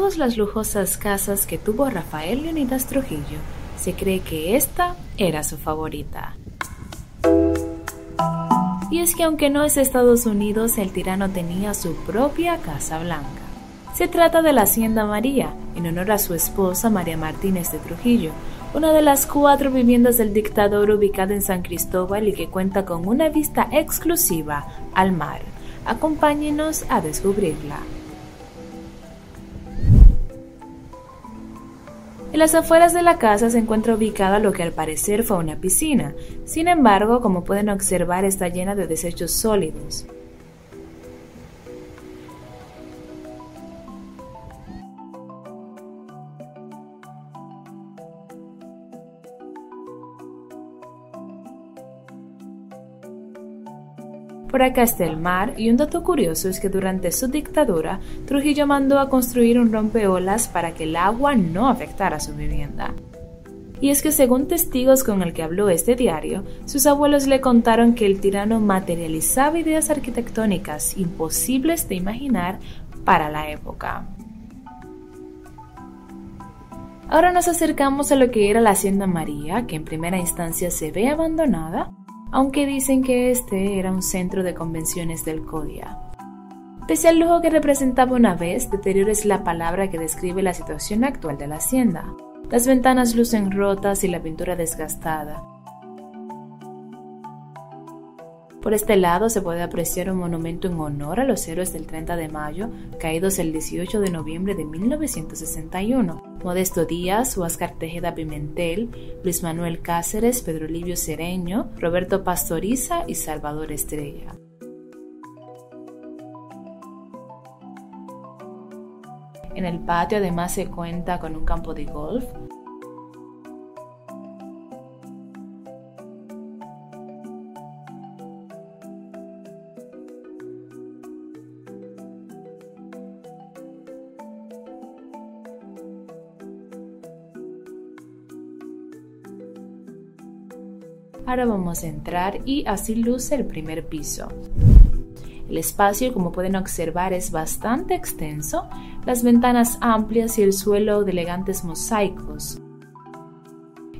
todas las lujosas casas que tuvo Rafael Leonidas Trujillo, se cree que esta era su favorita. Y es que aunque no es Estados Unidos, el tirano tenía su propia Casa Blanca. Se trata de la Hacienda María, en honor a su esposa María Martínez de Trujillo, una de las cuatro viviendas del dictador ubicada en San Cristóbal y que cuenta con una vista exclusiva al mar. Acompáñenos a descubrirla. En las afueras de la casa se encuentra ubicada lo que al parecer fue una piscina, sin embargo, como pueden observar, está llena de desechos sólidos. Por acá está el mar y un dato curioso es que durante su dictadura Trujillo mandó a construir un rompeolas para que el agua no afectara su vivienda. Y es que según testigos con el que habló este diario, sus abuelos le contaron que el tirano materializaba ideas arquitectónicas imposibles de imaginar para la época. Ahora nos acercamos a lo que era la Hacienda María, que en primera instancia se ve abandonada, aunque dicen que este era un centro de convenciones del CODIA. Pese al lujo que representaba una vez, deterioro es la palabra que describe la situación actual de la hacienda. Las ventanas lucen rotas y la pintura desgastada. Por este lado se puede apreciar un monumento en honor a los héroes del 30 de mayo, caídos el 18 de noviembre de 1961. Modesto Díaz, Huáscar Tejeda Pimentel, Luis Manuel Cáceres, Pedro Livio Cereño, Roberto Pastoriza y Salvador Estrella. En el patio además se cuenta con un campo de golf, Ahora vamos a entrar y así luce el primer piso. El espacio, como pueden observar, es bastante extenso, las ventanas amplias y el suelo de elegantes mosaicos.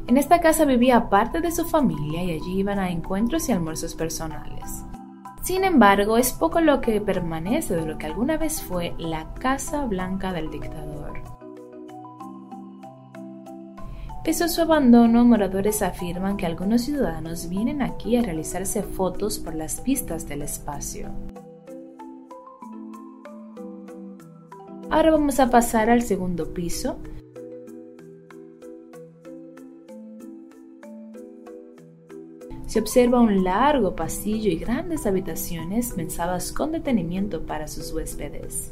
En esta casa vivía parte de su familia y allí iban a encuentros y almuerzos personales. Sin embargo, es poco lo que permanece de lo que alguna vez fue la Casa Blanca del dictador. Pese a su abandono, moradores afirman que algunos ciudadanos vienen aquí a realizarse fotos por las pistas del espacio. Ahora vamos a pasar al segundo piso. Se observa un largo pasillo y grandes habitaciones pensadas con detenimiento para sus huéspedes.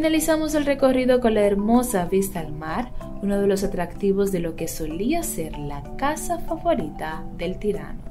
Finalizamos el recorrido con la hermosa vista al mar, uno de los atractivos de lo que solía ser la casa favorita del tirano.